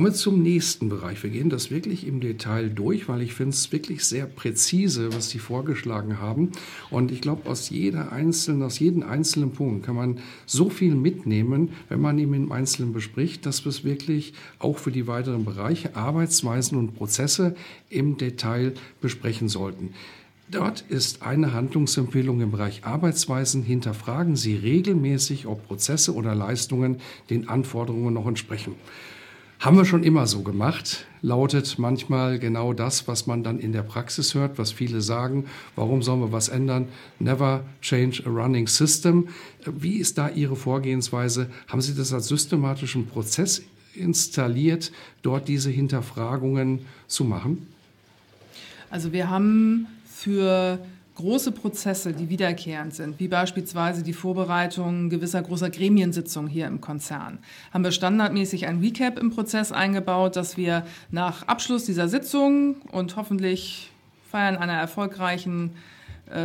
Kommen wir zum nächsten Bereich. Wir gehen das wirklich im Detail durch, weil ich finde es wirklich sehr präzise, was Sie vorgeschlagen haben. Und ich glaube, aus jeder einzelnen, aus jedem einzelnen Punkt kann man so viel mitnehmen, wenn man ihn im Einzelnen bespricht, dass wir es wirklich auch für die weiteren Bereiche, Arbeitsweisen und Prozesse im Detail besprechen sollten. Dort ist eine Handlungsempfehlung im Bereich Arbeitsweisen. Hinterfragen Sie regelmäßig, ob Prozesse oder Leistungen den Anforderungen noch entsprechen. Haben wir schon immer so gemacht, lautet manchmal genau das, was man dann in der Praxis hört, was viele sagen, warum sollen wir was ändern? Never change a running system. Wie ist da Ihre Vorgehensweise? Haben Sie das als systematischen Prozess installiert, dort diese Hinterfragungen zu machen? Also wir haben für große Prozesse, die wiederkehrend sind, wie beispielsweise die Vorbereitung gewisser großer Gremiensitzungen hier im Konzern, haben wir standardmäßig ein Recap im Prozess eingebaut, dass wir nach Abschluss dieser Sitzung und hoffentlich Feiern einer erfolgreichen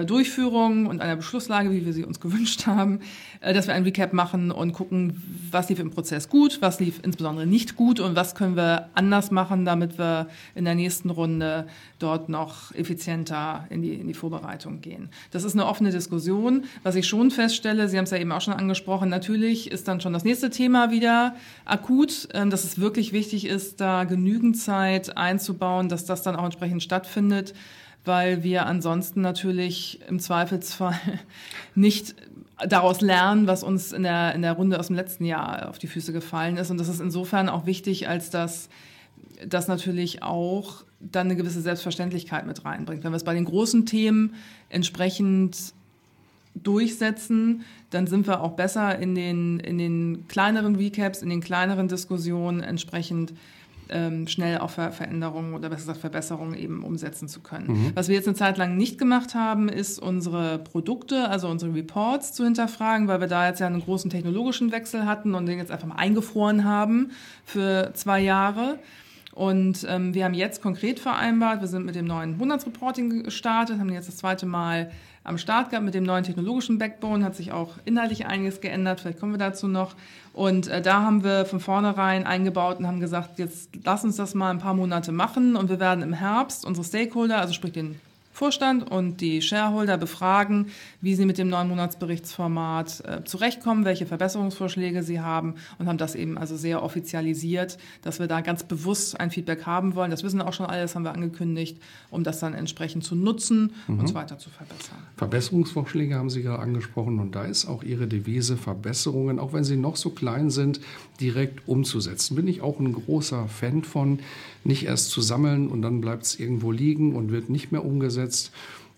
Durchführung und einer Beschlusslage, wie wir sie uns gewünscht haben, äh, dass wir ein Recap machen und gucken, was lief im Prozess gut, was lief insbesondere nicht gut und was können wir anders machen, damit wir in der nächsten Runde dort noch effizienter in die, in die Vorbereitung gehen. Das ist eine offene Diskussion. Was ich schon feststelle, Sie haben es ja eben auch schon angesprochen, natürlich ist dann schon das nächste Thema wieder akut, ähm, dass es wirklich wichtig ist, da genügend Zeit einzubauen, dass das dann auch entsprechend stattfindet weil wir ansonsten natürlich im Zweifelsfall nicht daraus lernen, was uns in der, in der Runde aus dem letzten Jahr auf die Füße gefallen ist. Und das ist insofern auch wichtig, als dass das natürlich auch dann eine gewisse Selbstverständlichkeit mit reinbringt. Wenn wir es bei den großen Themen entsprechend durchsetzen, dann sind wir auch besser in den, in den kleineren Recaps, in den kleineren Diskussionen entsprechend ähm, schnell auch Ver Veränderungen oder besser gesagt Verbesserungen eben umsetzen zu können. Mhm. Was wir jetzt eine Zeit lang nicht gemacht haben, ist unsere Produkte, also unsere Reports zu hinterfragen, weil wir da jetzt ja einen großen technologischen Wechsel hatten und den jetzt einfach mal eingefroren haben für zwei Jahre. Und ähm, wir haben jetzt konkret vereinbart, wir sind mit dem neuen Monatsreporting gestartet, haben jetzt das zweite Mal am Start gehabt mit dem neuen technologischen Backbone, hat sich auch inhaltlich einiges geändert, vielleicht kommen wir dazu noch. Und äh, da haben wir von vornherein eingebaut und haben gesagt, jetzt lass uns das mal ein paar Monate machen und wir werden im Herbst unsere Stakeholder, also sprich den Vorstand und die Shareholder befragen, wie sie mit dem neuen Monatsberichtsformat äh, zurechtkommen, welche Verbesserungsvorschläge sie haben und haben das eben also sehr offizialisiert, dass wir da ganz bewusst ein Feedback haben wollen. Das wissen auch schon alle, das haben wir angekündigt, um das dann entsprechend zu nutzen mhm. und weiter zu verbessern. Verbesserungsvorschläge haben Sie gerade angesprochen und da ist auch Ihre Devise Verbesserungen, auch wenn sie noch so klein sind, direkt umzusetzen. Bin ich auch ein großer Fan von, nicht erst zu sammeln und dann bleibt es irgendwo liegen und wird nicht mehr umgesetzt,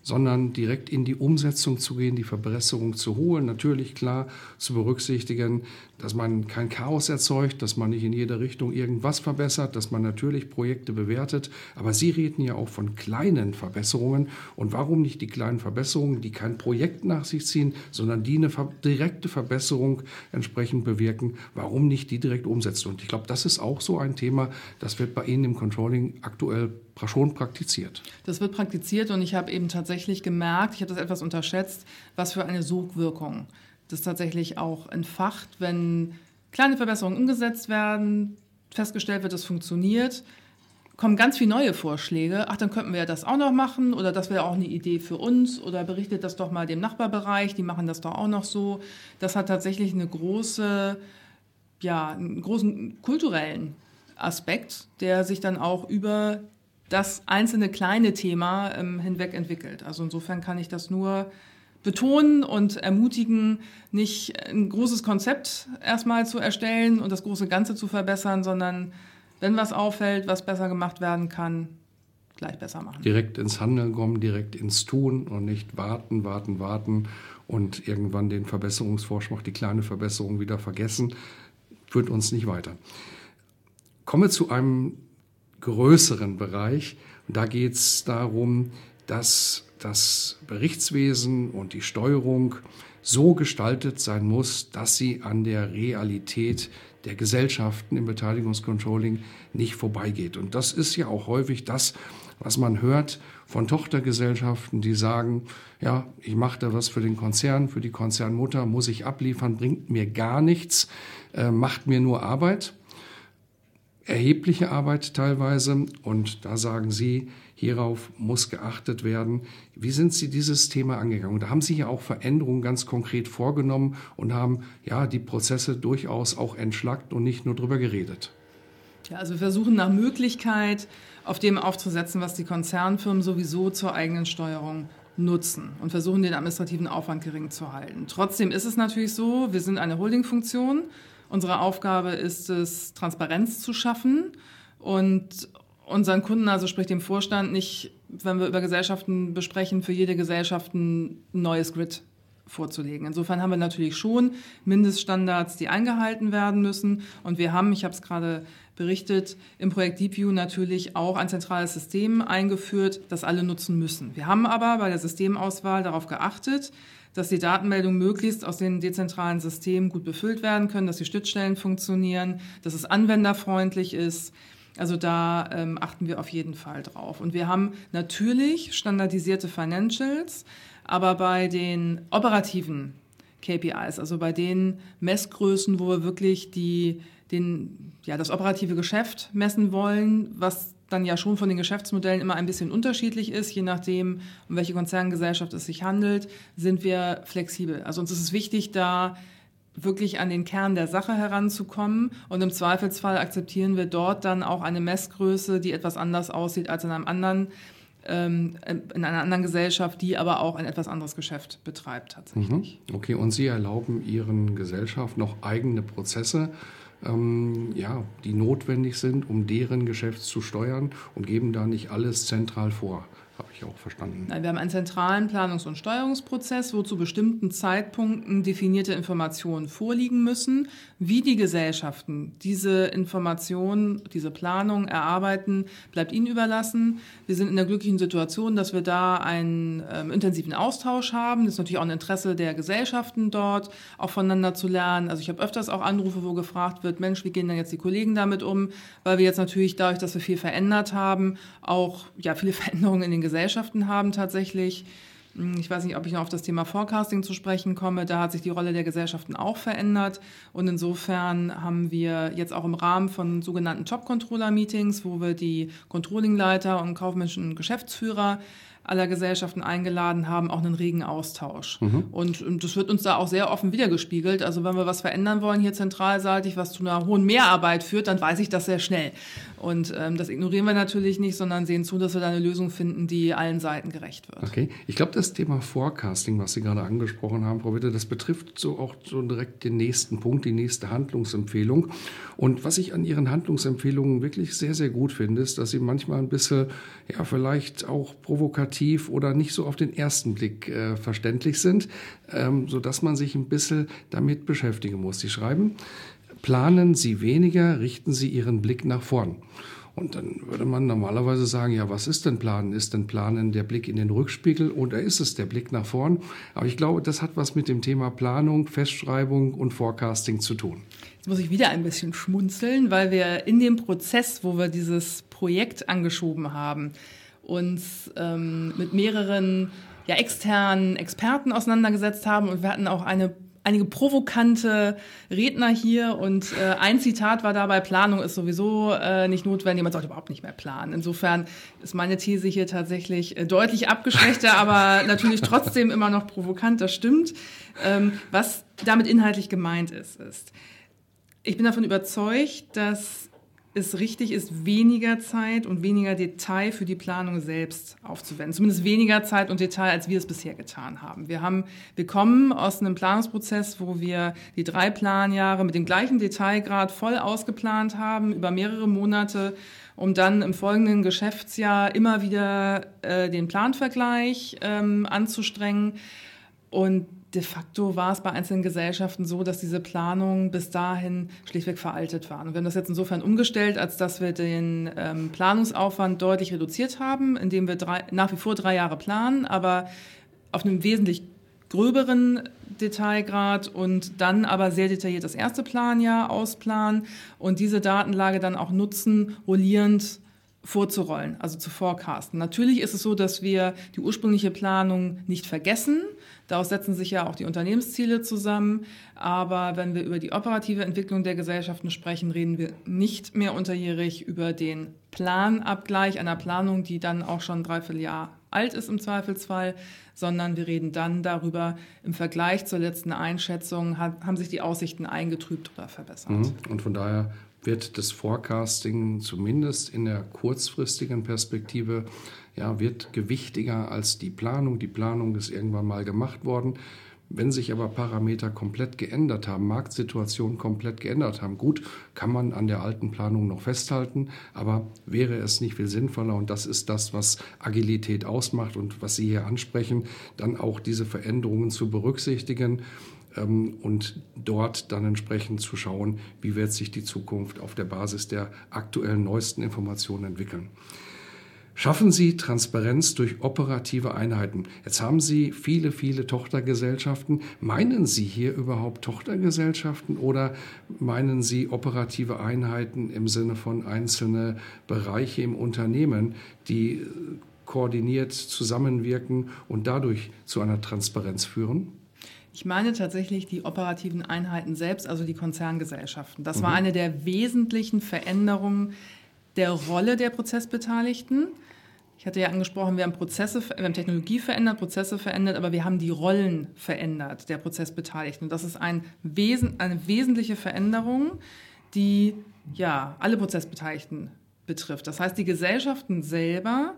sondern direkt in die Umsetzung zu gehen, die Verbesserung zu holen. Natürlich klar zu berücksichtigen, dass man kein Chaos erzeugt, dass man nicht in jede Richtung irgendwas verbessert, dass man natürlich Projekte bewertet. Aber Sie reden ja auch von kleinen Verbesserungen. Und warum nicht die kleinen Verbesserungen, die kein Projekt nach sich ziehen, sondern die eine direkte Verbesserung entsprechend bewirken? Warum nicht die direkt umsetzen? Und ich glaube, das ist auch so ein Thema, das wird bei Ihnen im Controlling aktuell schon praktiziert. Das wird praktiziert und ich habe eben tatsächlich gemerkt, ich habe das etwas unterschätzt, was für eine Sogwirkung das tatsächlich auch entfacht, wenn kleine Verbesserungen umgesetzt werden, festgestellt wird, es funktioniert, kommen ganz viele neue Vorschläge. Ach, dann könnten wir ja das auch noch machen oder das wäre auch eine Idee für uns oder berichtet das doch mal dem Nachbarbereich, die machen das doch auch noch so. Das hat tatsächlich eine große, ja, einen großen kulturellen Aspekt, der sich dann auch über das einzelne kleine Thema ähm, hinweg entwickelt. Also insofern kann ich das nur betonen und ermutigen, nicht ein großes Konzept erstmal zu erstellen und das große Ganze zu verbessern, sondern wenn was auffällt, was besser gemacht werden kann, gleich besser machen. Direkt ins Handeln kommen, direkt ins Tun und nicht warten, warten, warten und irgendwann den Verbesserungsvorschlag, die kleine Verbesserung wieder vergessen, führt uns nicht weiter. Komme zu einem größeren Bereich. Da geht es darum, dass das Berichtswesen und die Steuerung so gestaltet sein muss, dass sie an der Realität der Gesellschaften im Beteiligungscontrolling nicht vorbeigeht. Und das ist ja auch häufig das, was man hört von Tochtergesellschaften, die sagen, ja, ich mache da was für den Konzern, für die Konzernmutter, muss ich abliefern, bringt mir gar nichts, äh, macht mir nur Arbeit, erhebliche Arbeit teilweise. Und da sagen Sie, hierauf muss geachtet werden. Wie sind Sie dieses Thema angegangen? Da haben Sie ja auch Veränderungen ganz konkret vorgenommen und haben ja die Prozesse durchaus auch entschlackt und nicht nur drüber geredet. Ja, also wir versuchen nach Möglichkeit auf dem aufzusetzen, was die Konzernfirmen sowieso zur eigenen Steuerung nutzen und versuchen, den administrativen Aufwand gering zu halten. Trotzdem ist es natürlich so, wir sind eine Holdingfunktion. Unsere Aufgabe ist es, Transparenz zu schaffen und unseren Kunden, also sprich dem Vorstand, nicht, wenn wir über Gesellschaften besprechen, für jede Gesellschaft ein neues Grid vorzulegen. Insofern haben wir natürlich schon Mindeststandards, die eingehalten werden müssen. Und wir haben, ich habe es gerade berichtet, im Projekt DeepView natürlich auch ein zentrales System eingeführt, das alle nutzen müssen. Wir haben aber bei der Systemauswahl darauf geachtet, dass die Datenmeldungen möglichst aus den dezentralen Systemen gut befüllt werden können, dass die Schnittstellen funktionieren, dass es anwenderfreundlich ist. Also da ähm, achten wir auf jeden Fall drauf. Und wir haben natürlich standardisierte Financials, aber bei den operativen KPIs, also bei den Messgrößen, wo wir wirklich die, den, ja, das operative Geschäft messen wollen, was dann ja schon von den Geschäftsmodellen immer ein bisschen unterschiedlich ist, je nachdem, um welche Konzerngesellschaft es sich handelt, sind wir flexibel. Also uns ist es wichtig, da wirklich an den Kern der Sache heranzukommen. Und im Zweifelsfall akzeptieren wir dort dann auch eine Messgröße, die etwas anders aussieht als in einem anderen ähm, in einer anderen Gesellschaft, die aber auch ein etwas anderes Geschäft betreibt tatsächlich. Mhm. Okay, und Sie erlauben Ihren Gesellschaften noch eigene Prozesse, ähm, ja, die notwendig sind, um deren Geschäft zu steuern und geben da nicht alles zentral vor. Ich auch verstanden. Nein, wir haben einen zentralen Planungs- und Steuerungsprozess, wo zu bestimmten Zeitpunkten definierte Informationen vorliegen müssen. Wie die Gesellschaften diese Informationen, diese Planung erarbeiten, bleibt ihnen überlassen. Wir sind in der glücklichen Situation, dass wir da einen ähm, intensiven Austausch haben. Das ist natürlich auch ein Interesse der Gesellschaften dort, auch voneinander zu lernen. Also ich habe öfters auch Anrufe, wo gefragt wird, Mensch, wie gehen denn jetzt die Kollegen damit um? Weil wir jetzt natürlich dadurch, dass wir viel verändert haben, auch ja, viele Veränderungen in den Gesellschaften haben tatsächlich. Hm, ich weiß nicht, ob ich noch auf das Thema Forecasting zu sprechen komme. Da hat sich die Rolle der Gesellschaften auch verändert. Und insofern haben wir jetzt auch im Rahmen von sogenannten Top-Controller-Meetings, wo wir die Controllingleiter und kaufmännischen Geschäftsführer aller Gesellschaften eingeladen haben, auch einen regen Austausch. Mhm. Und, und, das wird uns da auch sehr offen wiedergespiegelt. Also wenn wir was verändern wollen hier zentralseitig, was zu einer hohen Mehrarbeit führt, dann weiß ich das sehr schnell. Und ähm, das ignorieren wir natürlich nicht, sondern sehen zu, dass wir da eine Lösung finden, die allen Seiten gerecht wird. Okay. Ich glaube, das Thema Forecasting, was Sie gerade angesprochen haben, Frau Witte, das betrifft so auch so direkt den nächsten Punkt, die nächste Handlungsempfehlung. Und was ich an Ihren Handlungsempfehlungen wirklich sehr, sehr gut finde, ist, dass Sie manchmal ein bisschen, ja, vielleicht auch provokativ oder nicht so auf den ersten Blick äh, verständlich sind, ähm, sodass man sich ein bisschen damit beschäftigen muss. Sie schreiben, planen Sie weniger, richten Sie Ihren Blick nach vorn. Und dann würde man normalerweise sagen, ja, was ist denn Planen? Ist denn Planen der Blick in den Rückspiegel oder ist es der Blick nach vorn? Aber ich glaube, das hat was mit dem Thema Planung, Festschreibung und Forecasting zu tun. Jetzt muss ich wieder ein bisschen schmunzeln, weil wir in dem Prozess, wo wir dieses Projekt angeschoben haben, uns ähm, mit mehreren ja, externen Experten auseinandergesetzt haben und wir hatten auch eine einige provokante Redner hier und äh, ein Zitat war dabei, Planung ist sowieso äh, nicht notwendig, man sollte überhaupt nicht mehr planen. Insofern ist meine These hier tatsächlich äh, deutlich abgeschwächter, aber natürlich trotzdem immer noch provokant, das stimmt. Ähm, was damit inhaltlich gemeint ist, ist, ich bin davon überzeugt, dass es richtig ist, weniger Zeit und weniger Detail für die Planung selbst aufzuwenden. Zumindest weniger Zeit und Detail, als wir es bisher getan haben. Wir, haben, wir kommen aus einem Planungsprozess, wo wir die drei Planjahre mit dem gleichen Detailgrad voll ausgeplant haben, über mehrere Monate, um dann im folgenden Geschäftsjahr immer wieder äh, den Planvergleich ähm, anzustrengen. Und de facto war es bei einzelnen Gesellschaften so, dass diese Planungen bis dahin schlichtweg veraltet waren. Und wir haben das jetzt insofern umgestellt, als dass wir den ähm, Planungsaufwand deutlich reduziert haben, indem wir drei, nach wie vor drei Jahre planen, aber auf einem wesentlich gröberen Detailgrad und dann aber sehr detailliert das erste Planjahr ausplanen und diese Datenlage dann auch nutzen, rollierend vorzurollen, also zu forecasten. Natürlich ist es so, dass wir die ursprüngliche Planung nicht vergessen. Daraus setzen sich ja auch die Unternehmensziele zusammen. Aber wenn wir über die operative Entwicklung der Gesellschaften sprechen, reden wir nicht mehr unterjährig über den Planabgleich einer Planung, die dann auch schon ein Dreivierteljahr alt ist im Zweifelsfall, sondern wir reden dann darüber, im Vergleich zur letzten Einschätzung hat, haben sich die Aussichten eingetrübt oder verbessert. Mhm. Und von daher wird das Forecasting zumindest in der kurzfristigen Perspektive ja, wird gewichtiger als die Planung. Die Planung ist irgendwann mal gemacht worden. Wenn sich aber Parameter komplett geändert haben, Marktsituationen komplett geändert haben, gut, kann man an der alten Planung noch festhalten, aber wäre es nicht viel sinnvoller, und das ist das, was Agilität ausmacht und was Sie hier ansprechen, dann auch diese Veränderungen zu berücksichtigen ähm, und dort dann entsprechend zu schauen, wie wird sich die Zukunft auf der Basis der aktuellen neuesten Informationen entwickeln. Schaffen Sie Transparenz durch operative Einheiten. Jetzt haben Sie viele, viele Tochtergesellschaften. Meinen Sie hier überhaupt Tochtergesellschaften oder meinen Sie operative Einheiten im Sinne von einzelne Bereiche im Unternehmen, die koordiniert zusammenwirken und dadurch zu einer Transparenz führen? Ich meine tatsächlich die operativen Einheiten selbst, also die Konzerngesellschaften. Das mhm. war eine der wesentlichen Veränderungen der Rolle der Prozessbeteiligten. Ich hatte ja angesprochen, wir haben Prozesse, wir haben Technologie verändert, Prozesse verändert, aber wir haben die Rollen verändert der Prozessbeteiligten. Und das ist ein Wesen, eine wesentliche Veränderung, die ja alle Prozessbeteiligten betrifft. Das heißt, die Gesellschaften selber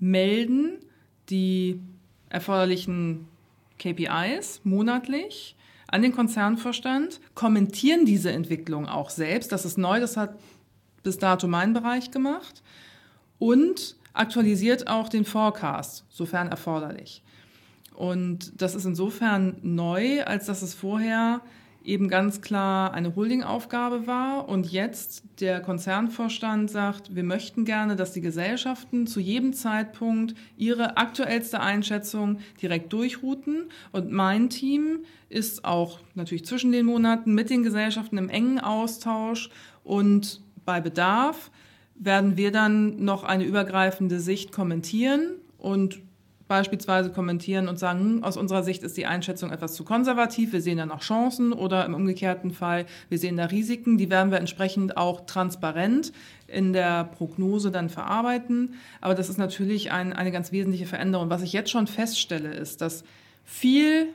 melden die erforderlichen KPIs monatlich an den Konzernvorstand, kommentieren diese Entwicklung auch selbst. Das ist neu, das hat bis dato mein Bereich gemacht. Und aktualisiert auch den Forecast, sofern erforderlich. Und das ist insofern neu, als dass es vorher eben ganz klar eine Holdingaufgabe war und jetzt der Konzernvorstand sagt, wir möchten gerne, dass die Gesellschaften zu jedem Zeitpunkt ihre aktuellste Einschätzung direkt durchrouten und mein Team ist auch natürlich zwischen den Monaten mit den Gesellschaften im engen Austausch und bei Bedarf werden wir dann noch eine übergreifende Sicht kommentieren und beispielsweise kommentieren und sagen, hm, aus unserer Sicht ist die Einschätzung etwas zu konservativ, wir sehen da noch Chancen oder im umgekehrten Fall, wir sehen da Risiken, die werden wir entsprechend auch transparent in der Prognose dann verarbeiten. Aber das ist natürlich ein, eine ganz wesentliche Veränderung. Was ich jetzt schon feststelle, ist, dass viel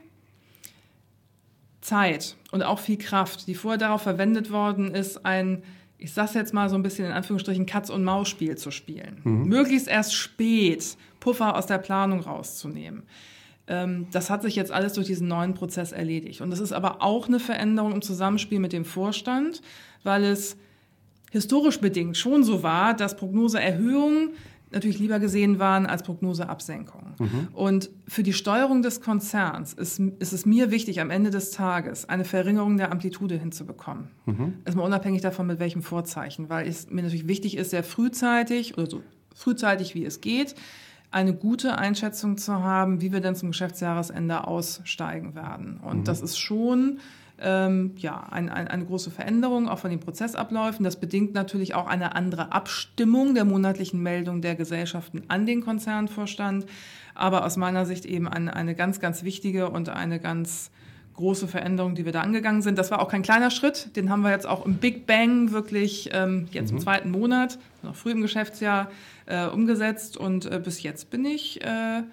Zeit und auch viel Kraft, die vorher darauf verwendet worden ist, ein ich sag's jetzt mal so ein bisschen in Anführungsstrichen, Katz-und-Maus-Spiel zu spielen. Mhm. Möglichst erst spät Puffer aus der Planung rauszunehmen. Ähm, das hat sich jetzt alles durch diesen neuen Prozess erledigt. Und das ist aber auch eine Veränderung im Zusammenspiel mit dem Vorstand, weil es historisch bedingt schon so war, dass Prognoseerhöhungen natürlich lieber gesehen waren als Prognoseabsenkungen. Mhm. Und für die Steuerung des Konzerns ist, ist, es mir wichtig, am Ende des Tages eine Verringerung der Amplitude hinzubekommen. Mhm. Erstmal unabhängig davon, mit welchem Vorzeichen, weil es mir natürlich wichtig ist, sehr frühzeitig oder so frühzeitig wie es geht, eine gute Einschätzung zu haben, wie wir denn zum Geschäftsjahresende aussteigen werden. Und mhm. das ist schon ähm, ja, ein, ein, eine große Veränderung auch von den Prozessabläufen. Das bedingt natürlich auch eine andere Abstimmung der monatlichen Meldung der Gesellschaften an den Konzernvorstand. Aber aus meiner Sicht eben eine, eine ganz, ganz wichtige und eine ganz große Veränderung, die wir da angegangen sind. Das war auch kein kleiner Schritt. Den haben wir jetzt auch im Big Bang wirklich ähm, jetzt mhm. im zweiten Monat, noch früh im Geschäftsjahr, äh, umgesetzt. Und äh, bis jetzt bin ich äh,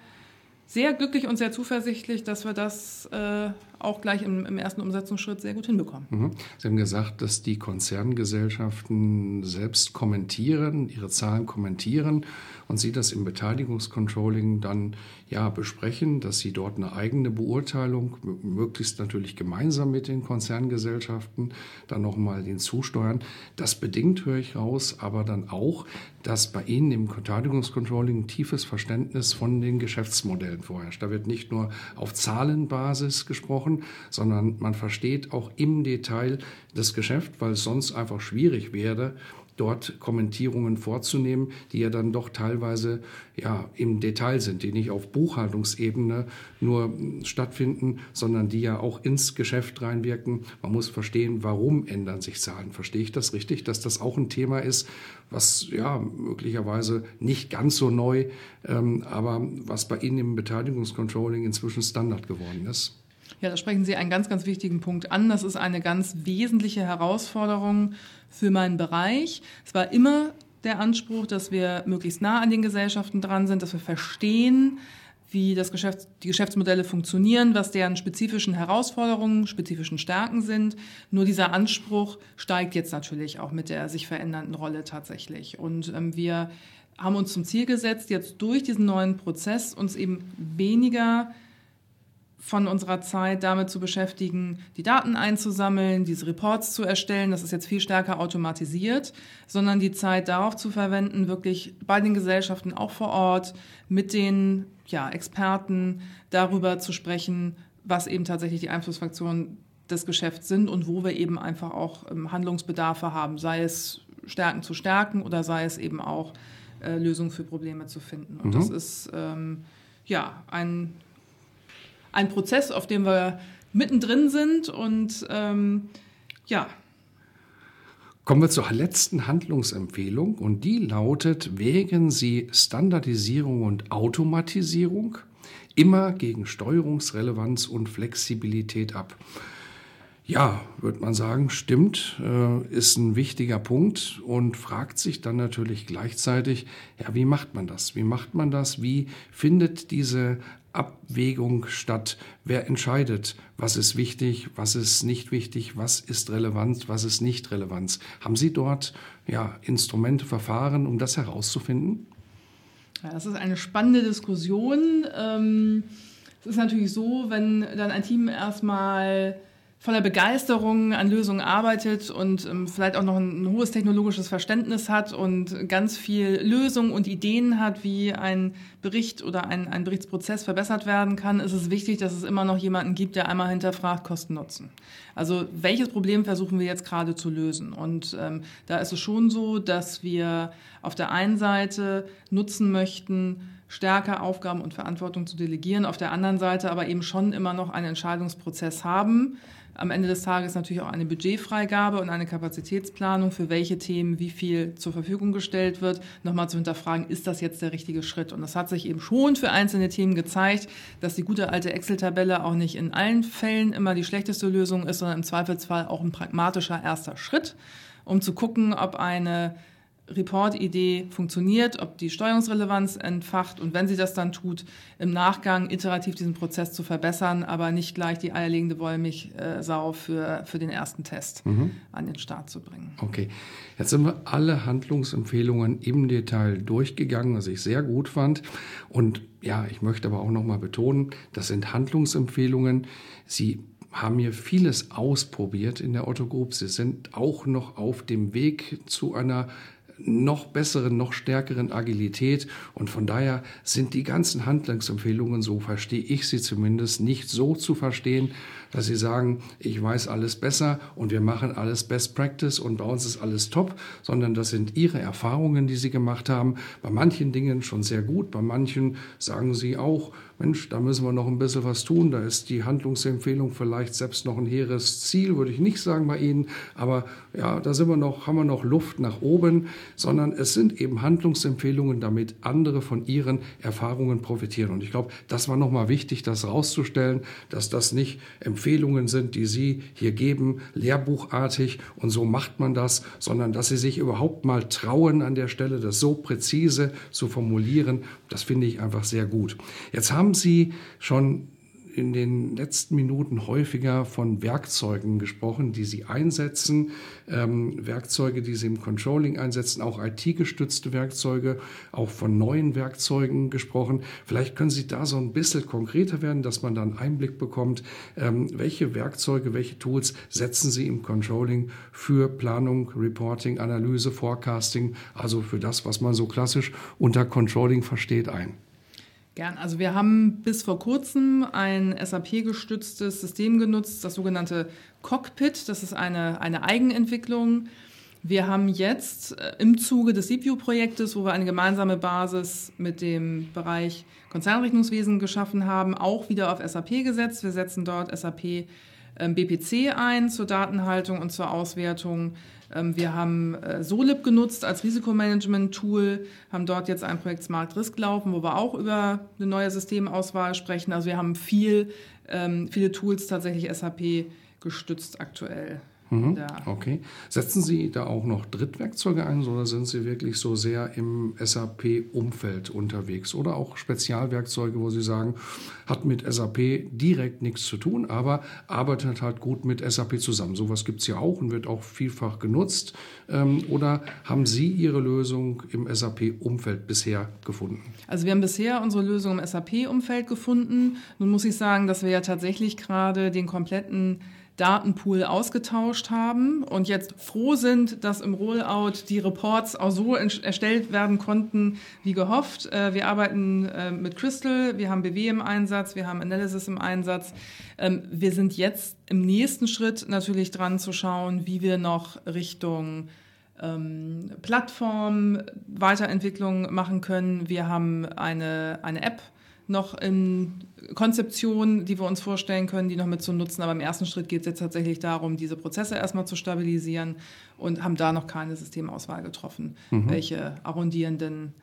sehr glücklich und sehr zuversichtlich, dass wir das äh, auch gleich im, im ersten Umsetzungsschritt sehr gut hinbekommen. Mhm. Sie haben gesagt, dass die Konzerngesellschaften selbst kommentieren, ihre Zahlen kommentieren und Sie das im Beteiligungscontrolling dann ja besprechen, dass Sie dort eine eigene Beurteilung, möglichst natürlich gemeinsam mit den Konzerngesellschaften, dann nochmal hinzusteuern. Das bedingt, höre ich raus, aber dann auch, dass bei Ihnen im Beteiligungscontrolling ein tiefes Verständnis von den Geschäftsmodellen vorherrscht. Da wird nicht nur auf Zahlenbasis gesprochen, sondern man versteht auch im Detail das Geschäft, weil es sonst einfach schwierig wäre, dort Kommentierungen vorzunehmen, die ja dann doch teilweise ja im Detail sind, die nicht auf Buchhaltungsebene nur stattfinden, sondern die ja auch ins Geschäft reinwirken. Man muss verstehen, warum ändern sich Zahlen. Verstehe ich das richtig, dass das auch ein Thema ist, was ja möglicherweise nicht ganz so neu, ähm, aber was bei Ihnen im Beteiligungscontrolling inzwischen Standard geworden ist? Ja, da sprechen Sie einen ganz, ganz wichtigen Punkt an. Das ist eine ganz wesentliche Herausforderung für meinen Bereich. Es war immer der Anspruch, dass wir möglichst nah an den Gesellschaften dran sind, dass wir verstehen, wie das Geschäft, die Geschäftsmodelle funktionieren, was deren spezifischen Herausforderungen, spezifischen Stärken sind. Nur dieser Anspruch steigt jetzt natürlich auch mit der sich verändernden Rolle tatsächlich. Und ähm, wir haben uns zum Ziel gesetzt, jetzt durch diesen neuen Prozess uns eben weniger von unserer Zeit damit zu beschäftigen, die Daten einzusammeln, diese Reports zu erstellen, das ist jetzt viel stärker automatisiert, sondern die Zeit darauf zu verwenden, wirklich bei den Gesellschaften auch vor Ort mit den ja, Experten darüber zu sprechen, was eben tatsächlich die Einflussfaktoren des Geschäfts sind und wo wir eben einfach auch ähm, Handlungsbedarfe haben, sei es Stärken zu stärken oder sei es eben auch äh, Lösungen für Probleme zu finden. Und mhm. das ist ähm, ja ein ein Prozess, auf dem wir mittendrin sind und ähm, ja. Kommen wir zur letzten Handlungsempfehlung und die lautet, wägen Sie Standardisierung und Automatisierung immer gegen Steuerungsrelevanz und Flexibilität ab. Ja, würde man sagen, stimmt, äh, ist ein wichtiger Punkt und fragt sich dann natürlich gleichzeitig, ja, wie macht man das? Wie macht man das? Wie findet diese Abwägung statt? Wer entscheidet, was ist wichtig, was ist nicht wichtig, was ist relevant, was ist nicht relevant? Haben Sie dort ja, Instrumente, Verfahren, um das herauszufinden? Ja, das ist eine spannende Diskussion. Ähm, es ist natürlich so, wenn dann ein Team erstmal voller Begeisterung an Lösungen arbeitet und ähm, vielleicht auch noch ein, ein, hohes technologisches Verständnis hat und ganz viel Lösungen und Ideen hat, wie ein Bericht oder ein, ein Berichtsprozess verbessert werden kann, ist es wichtig, dass es immer noch jemanden gibt, der einmal hinterfragt Kosten-Nutzen. Also welches Problem versuchen wir jetzt gerade zu lösen? Und ähm, da ist es schon so, dass wir auf der einen Seite nutzen möchten, stärker Aufgaben und Verantwortung zu delegieren, auf der anderen Seite aber eben schon immer noch einen Entscheidungsprozess haben, am Ende des Tages natürlich auch eine Budgetfreigabe und eine Kapazitätsplanung, für welche Themen wie viel zur Verfügung gestellt wird, nochmal zu hinterfragen, ist das jetzt der richtige Schritt? Und das hat sich eben schon für einzelne Themen gezeigt, dass die gute alte Excel-Tabelle auch nicht in allen Fällen immer die schlechteste Lösung ist, sondern im Zweifelsfall auch ein pragmatischer erster Schritt, um zu gucken, ob eine Report-Idee funktioniert, ob die Steuerungsrelevanz entfacht und wenn sie das dann tut, im Nachgang iterativ diesen Prozess zu verbessern, aber nicht gleich die eierlegende Wollmilchsau für, für den ersten Test mhm. an den Start zu bringen. Okay, jetzt sind wir alle Handlungsempfehlungen im Detail durchgegangen, was ich sehr gut fand. Und ja, ich möchte aber auch nochmal betonen, das sind Handlungsempfehlungen. Sie haben hier vieles ausprobiert in der Otto Group. Sie sind auch noch auf dem Weg zu einer noch besseren, noch stärkeren Agilität. Und von daher sind die ganzen Handlungsempfehlungen, so verstehe ich sie zumindest, nicht so zu verstehen, dass sie sagen, ich weiß alles besser und wir machen alles Best Practice und bei uns ist alles top, sondern das sind ihre Erfahrungen, die sie gemacht haben. Bei manchen Dingen schon sehr gut, bei manchen sagen sie auch, Mensch, da müssen wir noch ein bisschen was tun. Da ist die Handlungsempfehlung vielleicht selbst noch ein hehres Ziel, würde ich nicht sagen bei Ihnen. Aber ja, da sind wir noch, haben wir noch Luft nach oben, sondern es sind eben Handlungsempfehlungen, damit andere von ihren Erfahrungen profitieren. Und ich glaube, das war nochmal wichtig, das rauszustellen, dass das nicht Empfehlungen sind, die Sie hier geben, lehrbuchartig und so macht man das, sondern dass Sie sich überhaupt mal trauen, an der Stelle das so präzise zu formulieren. Das finde ich einfach sehr gut. Jetzt haben Sie schon in den letzten Minuten häufiger von Werkzeugen gesprochen, die Sie einsetzen, ähm, Werkzeuge, die Sie im Controlling einsetzen, auch IT-gestützte Werkzeuge, auch von neuen Werkzeugen gesprochen. Vielleicht können Sie da so ein bisschen konkreter werden, dass man da einen Einblick bekommt, ähm, welche Werkzeuge, welche Tools setzen Sie im Controlling für Planung, Reporting, Analyse, Forecasting, also für das, was man so klassisch unter Controlling versteht, ein. Gern. Also wir haben bis vor kurzem ein SAP-gestütztes System genutzt, das sogenannte Cockpit. Das ist eine, eine Eigenentwicklung. Wir haben jetzt äh, im Zuge des CPU-Projektes, wo wir eine gemeinsame Basis mit dem Bereich Konzernrechnungswesen geschaffen haben, auch wieder auf SAP gesetzt. Wir setzen dort SAP BPC ein zur Datenhaltung und zur Auswertung ähm, wir haben äh, Solib genutzt als Risikomanagement-Tool, haben dort jetzt ein Projekt Smart Risk laufen, wo wir auch über eine neue Systemauswahl sprechen. Also wir haben viel, ähm, viele Tools tatsächlich SAP gestützt aktuell. Mhm, okay. Setzen Sie da auch noch Drittwerkzeuge ein oder sind Sie wirklich so sehr im SAP-Umfeld unterwegs? Oder auch Spezialwerkzeuge, wo Sie sagen, hat mit SAP direkt nichts zu tun, aber arbeitet halt gut mit SAP zusammen. Sowas gibt es ja auch und wird auch vielfach genutzt. Ähm, oder haben Sie Ihre Lösung im SAP-Umfeld bisher gefunden? Also wir haben bisher unsere Lösung im SAP-Umfeld gefunden. Nun muss ich sagen, dass wir ja tatsächlich gerade den kompletten Datenpool ausgetauscht haben und jetzt froh sind, dass im Rollout die Reports auch so erstellt werden konnten wie gehofft. Äh, wir arbeiten äh, mit Crystal, wir haben BW im Einsatz, wir haben Analysis im Einsatz. Ähm, wir sind jetzt im nächsten Schritt natürlich dran zu schauen, wie wir noch Richtung ähm, Plattform Weiterentwicklung machen können. Wir haben eine, eine App noch in Konzeption, die wir uns vorstellen können, die noch mit zu nutzen. Aber im ersten Schritt geht es jetzt tatsächlich darum, diese Prozesse erstmal zu stabilisieren und haben da noch keine Systemauswahl getroffen, mhm. welche arrondierenden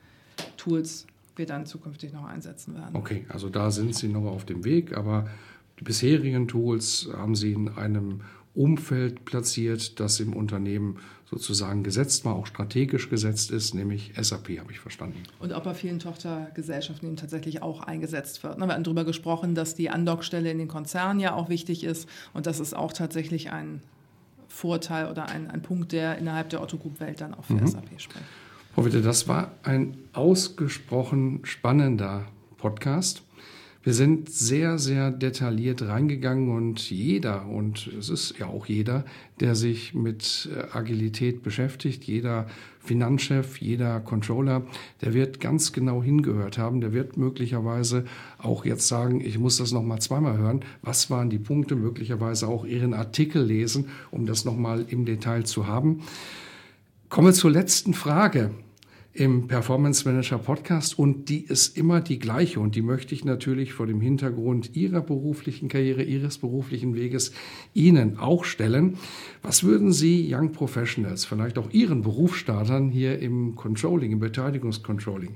Tools wir dann zukünftig noch einsetzen werden. Okay, also da sind Sie noch auf dem Weg, aber die bisherigen Tools haben Sie in einem Umfeld platziert, das im Unternehmen sozusagen gesetzt war, auch strategisch gesetzt ist, nämlich SAP, habe ich verstanden. Und auch bei vielen Tochtergesellschaften eben tatsächlich auch eingesetzt wird. Wir haben darüber gesprochen, dass die Andockstelle in den Konzernen ja auch wichtig ist und das ist auch tatsächlich ein Vorteil oder ein, ein Punkt, der innerhalb der Otto Group Welt dann auch für mhm. SAP spricht. Frau Witte, das war ein ausgesprochen spannender Podcast. Wir sind sehr, sehr detailliert reingegangen und jeder, und es ist ja auch jeder, der sich mit äh, Agilität beschäftigt, jeder Finanzchef, jeder Controller, der wird ganz genau hingehört haben, der wird möglicherweise auch jetzt sagen, ich muss das nochmal zweimal hören, was waren die Punkte, möglicherweise auch Ihren Artikel lesen, um das nochmal im Detail zu haben. Kommen wir zur letzten Frage im Performance Manager Podcast und die ist immer die gleiche und die möchte ich natürlich vor dem Hintergrund Ihrer beruflichen Karriere, Ihres beruflichen Weges Ihnen auch stellen. Was würden Sie Young Professionals, vielleicht auch Ihren Berufsstartern hier im Controlling, im Beteiligungscontrolling,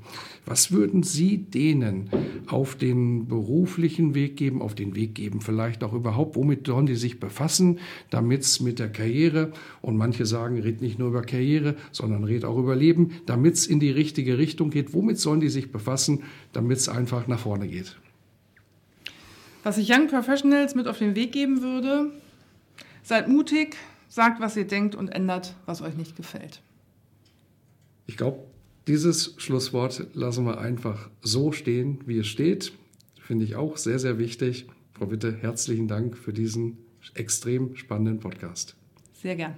was würden Sie denen auf den beruflichen Weg geben, auf den Weg geben, vielleicht auch überhaupt, womit sollen die sich befassen, damit es mit der Karriere, und manche sagen, red nicht nur über Karriere, sondern red auch über Leben, damit es in die richtige Richtung geht. Womit sollen die sich befassen, damit es einfach nach vorne geht? Was ich Young Professionals mit auf den Weg geben würde, seid mutig, sagt, was ihr denkt und ändert, was euch nicht gefällt. Ich glaube, dieses Schlusswort lassen wir einfach so stehen, wie es steht. Finde ich auch sehr, sehr wichtig. Frau Witte, herzlichen Dank für diesen extrem spannenden Podcast. Sehr gern.